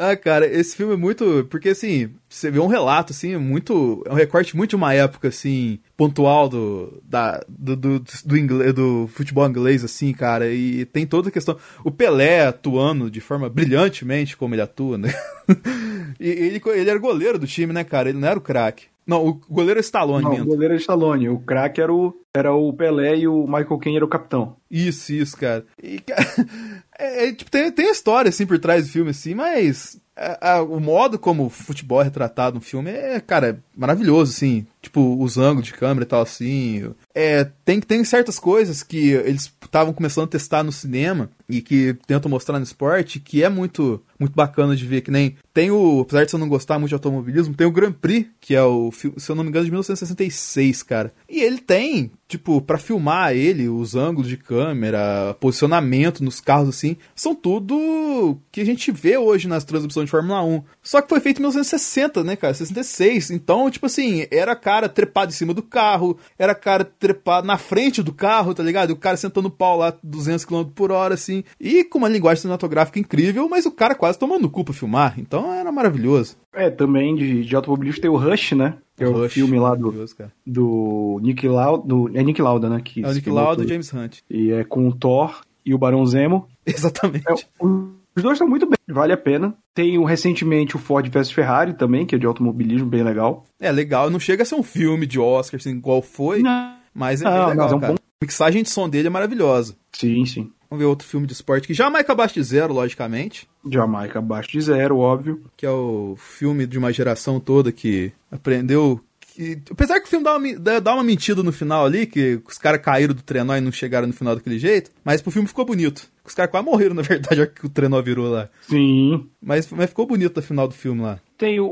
Ah, cara, esse filme é muito. Porque, assim, você vê um relato, assim, muito. É um recorte muito de uma época, assim, pontual do. Da, do, do, do, inglês, do futebol inglês, assim, cara. E tem toda a questão. O Pelé atuando de forma brilhantemente como ele atua, né? (laughs) e ele, ele era goleiro do time, né, cara? Ele não era o craque. Não, o goleiro é Stallone Não, mesmo. o goleiro é Stallone. O craque era o, era o Pelé e o Michael Caine era o capitão. Isso, isso, cara. E, cara, (laughs) é, é, tipo, tem, tem a história, assim, por trás do filme, assim, mas a, a, o modo como o futebol é retratado no filme é, cara, maravilhoso, assim. Tipo, os ângulos de câmera e tal, assim. É, tem, tem certas coisas que eles estavam começando a testar no cinema e que tentam mostrar no esporte que é muito muito bacana de ver. Que nem tem o. Apesar de você não gostar muito de automobilismo, tem o Grand Prix, que é o, se eu não me engano, de 1966, cara. E ele tem, tipo, para filmar ele, os ângulos de câmera, posicionamento nos carros, assim, são tudo que a gente vê hoje nas transmissões de Fórmula 1. Só que foi feito em 1960, né, cara? 66. Então, tipo assim, era cara trepado em cima do carro, era cara trepado na frente do carro, tá ligado? E o cara sentando o pau lá 200 km por hora, assim. E com uma linguagem cinematográfica incrível, mas o cara quase tomando o cu pra filmar. Então era maravilhoso. É, também de, de automobilismo tem o Rush, né? Que é o Rush, filme lá do, do Nick Lauda. Do, é Nick Lauda, né? Que É o Nick Lauda e James Hunt. E é com o Thor e o Barão Zemo. (laughs) Exatamente. É, Os dois estão muito bem, vale a pena. Tem recentemente o Ford vs Ferrari também, que é de automobilismo, bem legal. É legal, não chega a ser um filme de Oscar, assim, igual foi, Não. mas é Não, bem legal, é um cara. bom- A mixagem de som dele é maravilhosa. Sim, sim. Vamos ver outro filme de esporte que jamais abaixo de zero, logicamente. Jamaica abaixo de zero, óbvio. que é o filme de uma geração toda que aprendeu. Que, apesar que o filme dá uma, dá uma mentira no final ali, que os caras caíram do trenó e não chegaram no final daquele jeito, mas pro filme ficou bonito. Os caras quase morreram, na verdade, (laughs) que o trenó virou lá. Sim. Mas, mas ficou bonito no final do filme lá. Tem o,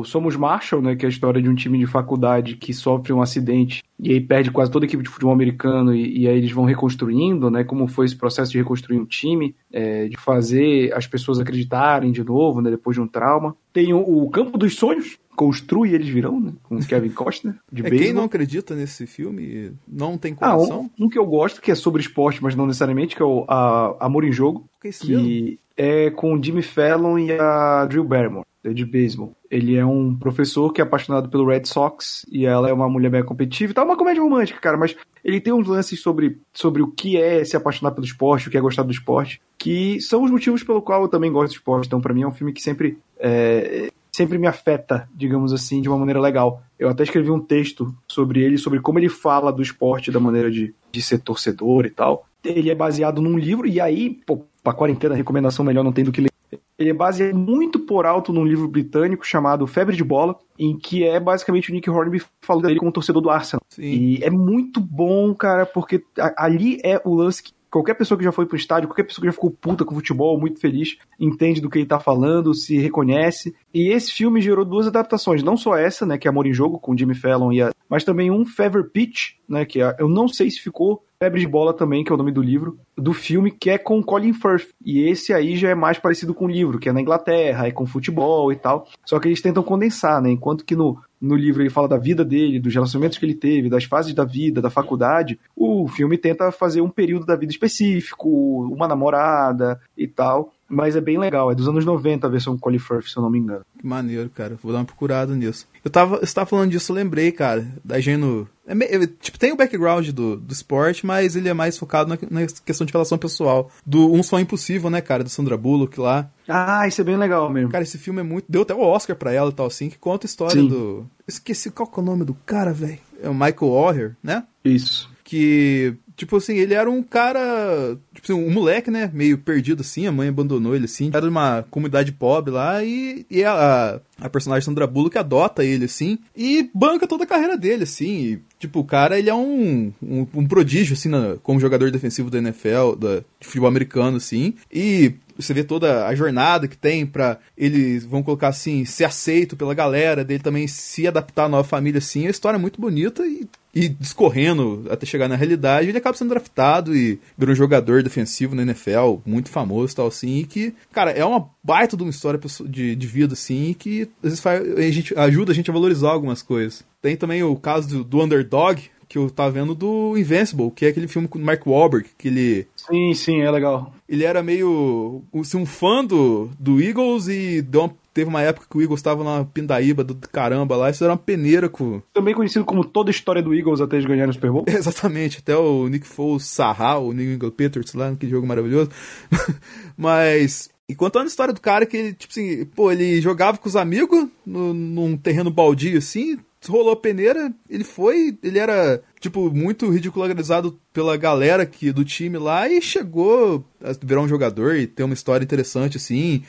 o Somos Marshall, né, que é a história de um time de faculdade que sofre um acidente e aí perde quase toda a equipe de futebol americano e, e aí eles vão reconstruindo, né, como foi esse processo de reconstruir um time, é, de fazer as pessoas acreditarem de novo, né, depois de um trauma. Tem o, o Campo dos Sonhos, Construi Eles Virão, né, com o Kevin Costner, de É, quem não acredita nesse filme não tem Ah, coração. um, um que eu gosto, que é sobre esporte, mas não necessariamente, que é o a, Amor em Jogo, Que é que é com o Jimmy Fallon e a Drew Barrymore, é de beisebol. Ele é um professor que é apaixonado pelo Red Sox e ela é uma mulher bem competitiva e tal. É uma comédia romântica, cara, mas ele tem uns lances sobre, sobre o que é se apaixonar pelo esporte, o que é gostar do esporte, que são os motivos pelo qual eu também gosto de esporte. Então, pra mim, é um filme que sempre é, sempre me afeta, digamos assim, de uma maneira legal. Eu até escrevi um texto sobre ele, sobre como ele fala do esporte, da maneira de, de ser torcedor e tal. Ele é baseado num livro, e aí, pô, pra quarentena, recomendação melhor não tem do que ler. Ele é baseado muito por alto num livro britânico chamado Febre de Bola, em que é basicamente o Nick Hornby falando dele como torcedor do Arsenal. Sim. E é muito bom, cara, porque ali é o lance que qualquer pessoa que já foi pro estádio, qualquer pessoa que já ficou puta com o futebol, muito feliz, entende do que ele tá falando, se reconhece. E esse filme gerou duas adaptações, não só essa, né, que é Amor em Jogo, com Jimmy Fallon, e a... mas também um Fever Pitch, né, que é... eu não sei se ficou Febre de Bola também, que é o nome do livro, do filme, que é com Colin Firth. E esse aí já é mais parecido com o livro, que é na Inglaterra, é com futebol e tal. Só que eles tentam condensar, né? Enquanto que no, no livro ele fala da vida dele, dos relacionamentos que ele teve, das fases da vida, da faculdade, o filme tenta fazer um período da vida específico, uma namorada e tal. Mas é bem legal, é dos anos 90 a versão Colin Firth, se eu não me engano. Que maneiro, cara. Vou dar uma procurada nisso. Eu tava, você tava falando disso, eu lembrei, cara, da Geno. É, me- é, tipo, tem o background do, do esporte, mas ele é mais focado na, na questão de relação pessoal. Do Um Sonho Impossível, né, cara? Do Sandra Bullock lá. Ah, isso é bem legal mesmo. Cara, esse filme é muito. Deu até o Oscar pra ela e tal, assim, que conta a história Sim. do. Esqueci qual que é o nome do cara, velho. É o Michael Oher, né? Isso. Que, tipo assim, ele era um cara. Tipo assim, um moleque, né? Meio perdido assim, a mãe abandonou ele assim. Era uma comunidade pobre lá e, e a, a personagem Sandra Bullock adota ele assim e banca toda a carreira dele, assim. E, tipo, o cara, ele é um, um, um prodígio, assim, na- como jogador defensivo da NFL, da, de futebol americano, assim. E você vê toda a jornada que tem pra eles, vão colocar assim, ser aceito pela galera, dele também se adaptar à nova família, assim. A história é muito bonita e, e discorrendo até chegar na realidade, ele acaba sendo draftado e vira um jogador defensivo na NFL, muito famoso e tal, assim. E que, cara, é uma baita de uma história de, de vida, assim, e que às vezes faz, a gente, ajuda a gente a valorizar algumas coisas. Tem também o caso do, do Underdog, que eu tava vendo do Invincible, que é aquele filme com o Mark Wahlberg, que ele Sim, sim, é legal. ele era meio assim, um fã do, do Eagles e deu uma- teve uma época que o Eagles tava na pindaíba do caramba lá, isso era uma peneira com. Também conhecido como toda a história do Eagles até eles ganharem o Super Bowl. (laughs) Exatamente, até o Nick Foles sarrar o New England Patriots lá naquele jogo maravilhoso. (laughs) Mas. E contando a história do cara que ele, tipo assim, pô, ele jogava com os amigos no, num terreno baldio assim, rolou a peneira, ele foi, ele era, tipo, muito ridicularizado pela galera que, do time lá e chegou a virar um jogador e ter uma história interessante, assim,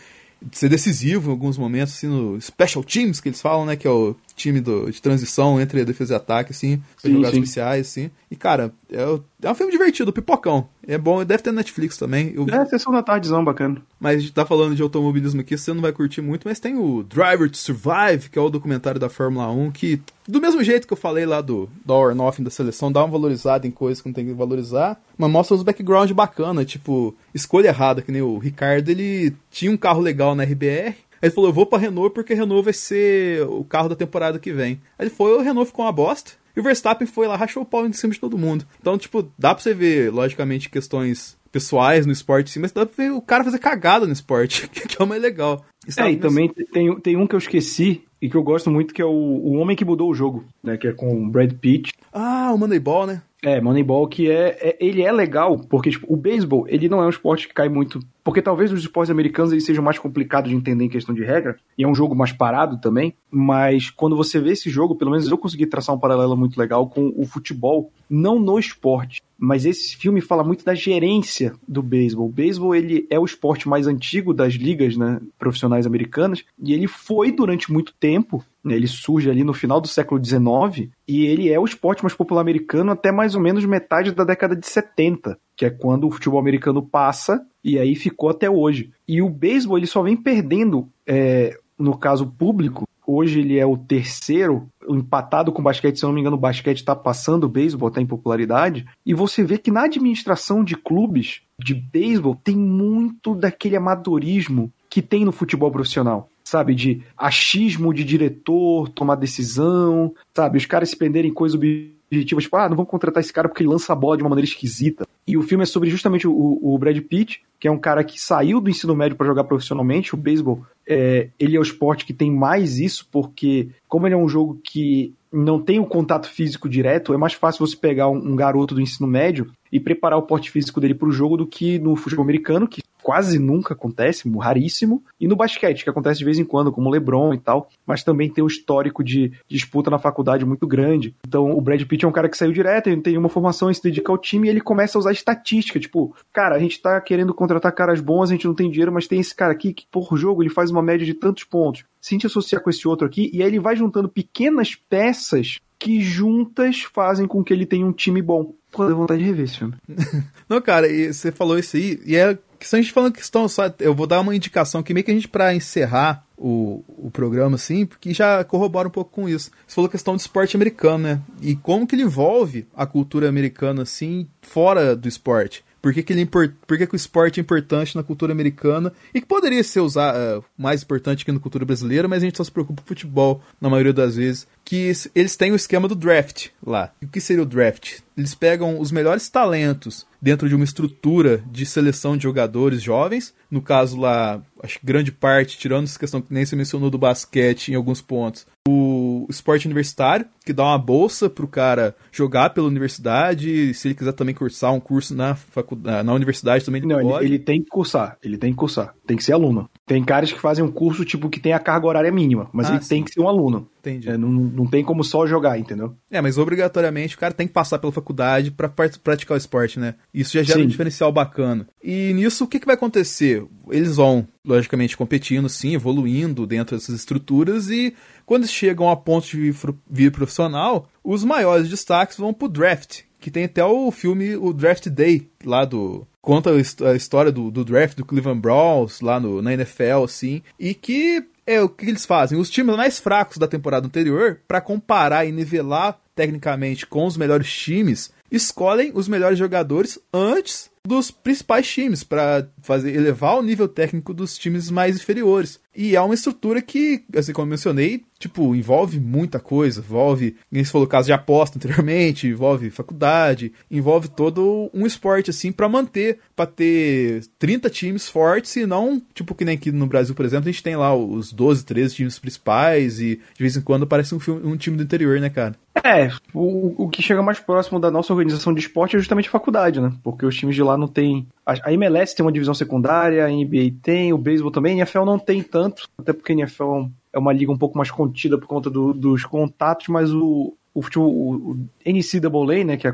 de ser decisivo em alguns momentos, assim, no Special Teams, que eles falam, né, que é o time do, de transição entre defesa e ataque, assim, Sim, jogadas sim. especiais, assim. E, cara, é, é um filme divertido, pipocão. É bom, deve ter Netflix também. Eu, É, sessão da tardezão, bacana. mas a gente tá falando de automobilismo aqui, você não vai curtir muito, mas tem o Driver to Survive, que é o documentário da Fórmula 1, que, do mesmo jeito que eu falei lá do, Hour Nothing da seleção, dá uma valorizada em coisas que não tem que valorizar, mas mostra uns background bacana, tipo, escolha errada, que nem o Ricardo, ele tinha um carro legal na RBR, Aí ele falou, eu vou pra Renault porque Renault vai ser o carro da temporada que vem. Aí ele foi, o Renault ficou uma bosta. E o Verstappen foi lá, rachou o pau em cima de todo mundo. Então, tipo, dá pra você ver, logicamente, questões pessoais no esporte, sim, mas dá pra ver o cara fazer cagada no esporte, (laughs) que é o mais legal. É, e também tem, tem um que eu esqueci e que eu gosto muito, que é o, o Homem que Mudou o Jogo, né? Que é com o Brad Pitt. Ah, o Moneyball, né? É, Moneyball que é, é, ele é legal porque tipo, o beisebol, ele não é um esporte que cai muito, porque talvez os esportes americanos eles sejam mais complicados de entender em questão de regra, e é um jogo mais parado também, mas quando você vê esse jogo, pelo menos eu consegui traçar um paralelo muito legal com o futebol, não no esporte, mas esse filme fala muito da gerência do beisebol. O beisebol ele é o esporte mais antigo das ligas né, profissionais americanas e ele foi durante muito tempo. Né, ele surge ali no final do século XIX e ele é o esporte mais popular americano até mais ou menos metade da década de 70, que é quando o futebol americano passa e aí ficou até hoje. E o beisebol ele só vem perdendo, é, no caso público, Hoje ele é o terceiro, empatado com o basquete. Se eu não me engano, o basquete está passando o beisebol, está em popularidade. E você vê que na administração de clubes de beisebol tem muito daquele amadorismo que tem no futebol profissional. Sabe, de achismo de diretor, tomar decisão, sabe, os caras se prenderem em coisas objetivas, tipo, ah, não vamos contratar esse cara porque ele lança a bola de uma maneira esquisita. E o filme é sobre justamente o, o Brad Pitt, que é um cara que saiu do ensino médio para jogar profissionalmente. O beisebol, é, ele é o esporte que tem mais isso, porque como ele é um jogo que não tem o contato físico direto, é mais fácil você pegar um, um garoto do ensino médio e preparar o porte físico dele para o jogo do que no futebol americano, que quase nunca acontece, raríssimo, e no basquete, que acontece de vez em quando, como o LeBron e tal, mas também tem um histórico de disputa na faculdade muito grande. Então, o Brad Pitt é um cara que saiu direto, ele tem uma formação e se dedica ao time e ele começa a usar estatística, tipo, cara, a gente tá querendo contratar caras bons, a gente não tem dinheiro, mas tem esse cara aqui que por jogo ele faz uma média de tantos pontos. Se a gente associar com esse outro aqui, e aí ele vai juntando pequenas peças que juntas fazem com que ele tenha um time bom. Pô, deu vontade de rever esse filme. (laughs) não, cara, e você falou isso aí, e é que a gente falando questão só, eu vou dar uma indicação que meio que a gente para encerrar o, o programa assim, porque já corrobora um pouco com isso. Você falou questão do esporte americano, né? E como que ele envolve a cultura americana assim fora do esporte. Por que, que, ele é. Por que, que o esporte é importante na cultura americana e que poderia ser usar, uh, mais importante que na cultura brasileira, mas a gente só se preocupa com futebol na maioria das vezes. Que eles têm o esquema do draft lá. E o que seria o draft? Eles pegam os melhores talentos dentro de uma estrutura de seleção de jogadores jovens. No caso lá, acho que grande parte, tirando essa questão que nem se mencionou do basquete em alguns pontos, o esporte universitário, que dá uma bolsa pro cara jogar pela universidade, se ele quiser também cursar um curso na faculdade, na universidade também Não, pode. Ele, ele tem que cursar, ele tem que cursar, tem que ser aluno. Tem caras que fazem um curso tipo que tem a carga horária mínima, mas ah, ele sim. tem que ser um aluno. Entendi. É, não, não tem como só jogar, entendeu? É, mas obrigatoriamente o cara tem que passar pela faculdade para praticar o esporte, né? Isso já gera sim. um diferencial bacana. E nisso, o que, que vai acontecer? Eles vão, logicamente, competindo, sim, evoluindo dentro dessas estruturas e quando chegam a ponto de vir profissional, os maiores destaques vão pro draft, que tem até o filme o Draft Day lá do conta a história do, do draft do Cleveland Browns lá no, na NFL assim e que é o que eles fazem. Os times mais fracos da temporada anterior para comparar e nivelar tecnicamente com os melhores times escolhem os melhores jogadores antes dos principais times para fazer elevar o nível técnico dos times mais inferiores. E é uma estrutura que, assim como eu mencionei, tipo, envolve muita coisa, envolve, nem se falou caso de aposta anteriormente, envolve faculdade, envolve todo um esporte assim para manter, para ter 30 times fortes e não, tipo que nem aqui no Brasil, por exemplo, a gente tem lá os 12, 13 times principais e de vez em quando aparece um, um time do interior, né, cara? É, o, o que chega mais próximo da nossa organização de esporte é justamente a faculdade, né? Porque os times de lá não tem. A MLS tem uma divisão secundária, a NBA tem, o beisebol também, a NFL não tem tanto, até porque a NFL é uma liga um pouco mais contida por conta do, dos contatos, mas o, o, o, o NCAA, né, que é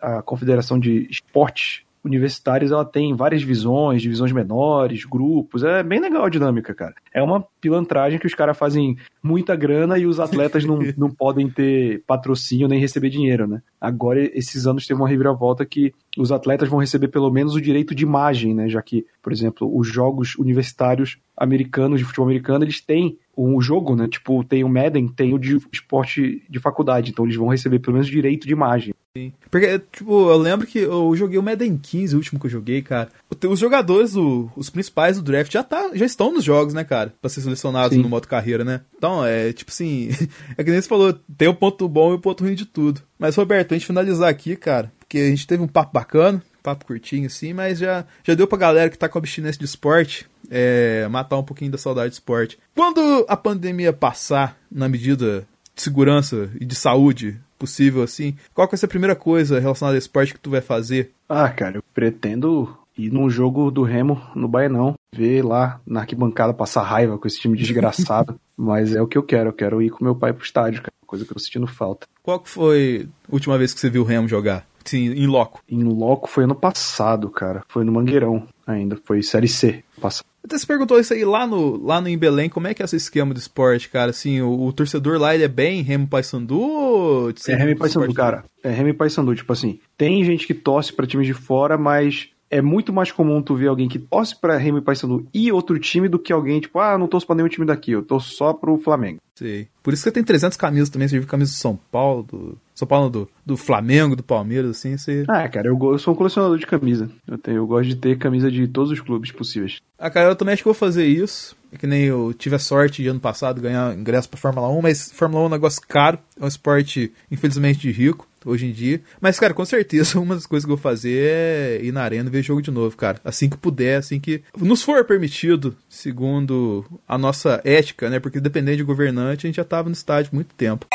a, a Confederação de Esportes universitários ela tem várias divisões, divisões menores, grupos. É bem legal a dinâmica, cara. É uma pilantragem que os caras fazem muita grana e os atletas não, (laughs) não podem ter patrocínio nem receber dinheiro, né? Agora, esses anos teve uma reviravolta que os atletas vão receber pelo menos o direito de imagem, né? Já que, por exemplo, os jogos universitários americanos de futebol americano, eles têm um jogo, né? Tipo, tem o Madden, tem o de esporte de faculdade, então eles vão receber pelo menos direito de imagem. Sim. Porque, tipo, eu lembro que eu joguei o Madden 15, o último que eu joguei, cara. Os jogadores, o, os principais do draft já, tá, já estão nos jogos, né, cara? Pra ser selecionados Sim. no modo carreira, né? Então, é tipo assim, (laughs) é que nem você falou, tem o ponto bom e o ponto ruim de tudo. Mas, Roberto, a gente finalizar aqui, cara, porque a gente teve um papo bacana, papo curtinho assim, mas já, já deu pra galera que tá com abstinência de esporte é, matar um pouquinho da saudade de esporte. Quando a pandemia passar, na medida de segurança e de saúde possível assim, qual que vai ser a primeira coisa relacionada ao esporte que tu vai fazer? Ah, cara, eu pretendo ir num jogo do Remo no Baianão, ver lá na arquibancada passar raiva com esse time desgraçado. (laughs) Mas é o que eu quero, eu quero ir com meu pai pro estádio, cara, coisa que eu tô sentindo falta. Qual que foi a última vez que você viu o Remo jogar? Sim, em loco. Em loco foi ano passado, cara. Foi no Mangueirão ainda, foi Série C. Passado. Até você perguntou isso aí lá no, lá no em Belém, como é que é esse esquema do esporte, cara? Assim, o, o torcedor lá, ele é bem Remo Paysandu? É Remo Paysandu, cara. É Remo Paysandu, tipo assim, tem gente que torce pra times de fora, mas é muito mais comum tu ver alguém que torce pra Remo e Paysandu e outro time do que alguém, tipo, ah, não torço pra nenhum time daqui, eu torço só pro Flamengo. Sei. Por isso que você tem 300 camisas também, você viu camisa do São Paulo, do... São Paulo, do, do Flamengo, do Palmeiras, assim, você... Ah, cara, eu, eu sou um colecionador de camisa. Eu, tenho, eu gosto de ter camisa de todos os clubes possíveis. Ah, cara, eu também acho que vou fazer isso. É que nem eu tive a sorte de ano passado ganhar ingresso pra Fórmula 1, mas Fórmula 1 é um negócio caro, é um esporte, infelizmente, de rico, hoje em dia. Mas, cara, com certeza, (laughs) uma das coisas que eu vou fazer é ir na arena e ver jogo de novo, cara. Assim que puder, assim que nos for permitido, segundo a nossa ética, né? Porque dependendo de governante, a gente já tava no estádio muito tempo.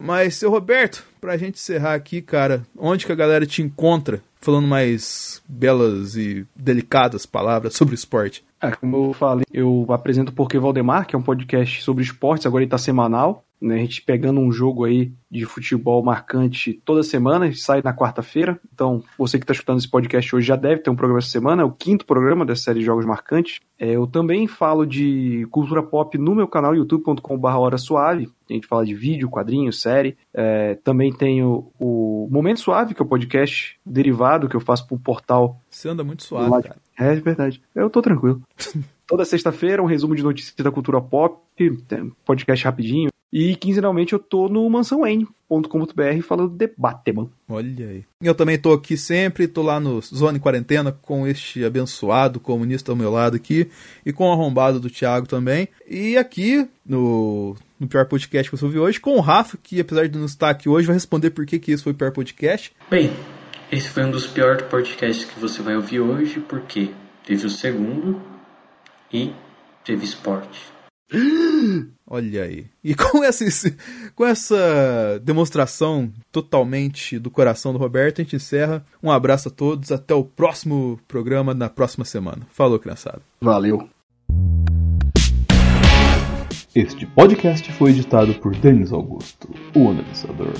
Mas, seu Roberto, pra gente encerrar aqui, cara, onde que a galera te encontra falando mais belas e delicadas palavras sobre o esporte? É, como eu falei, eu apresento o Porquê Valdemar, que é um podcast sobre esportes, agora ele tá semanal, né? A gente pegando um jogo aí de futebol marcante toda semana, sai na quarta-feira. Então, você que tá escutando esse podcast hoje já deve ter um programa essa semana, é o quinto programa dessa série de jogos marcantes. É, eu também falo de cultura pop no meu canal youtube.com.br Hora Suave. A gente fala de vídeo, quadrinho, série. É, também tenho o Momento Suave, que é o podcast derivado que eu faço pro portal Você anda muito suave, Lá- cara. é verdade. Eu tô tranquilo. (laughs) Toda sexta-feira, um resumo de notícias da cultura pop, tem podcast rapidinho. E quinzenalmente eu tô no mansãoen.com.br falando de Batman. Olha aí. Eu também tô aqui sempre, tô lá no Zone Quarentena com este abençoado comunista ao meu lado aqui e com o arrombado do Thiago também. E aqui no, no pior podcast que você ouviu hoje, com o Rafa, que apesar de não estar aqui hoje, vai responder por que, que isso foi o pior podcast. Bem, esse foi um dos piores podcasts que você vai ouvir hoje, porque teve o segundo e teve esporte. (gasps) Olha aí. E com essa, com essa demonstração totalmente do coração do Roberto, a gente encerra. Um abraço a todos, até o próximo programa na próxima semana. Falou, criançada. Valeu. Este podcast foi editado por Denis Augusto, o analisador.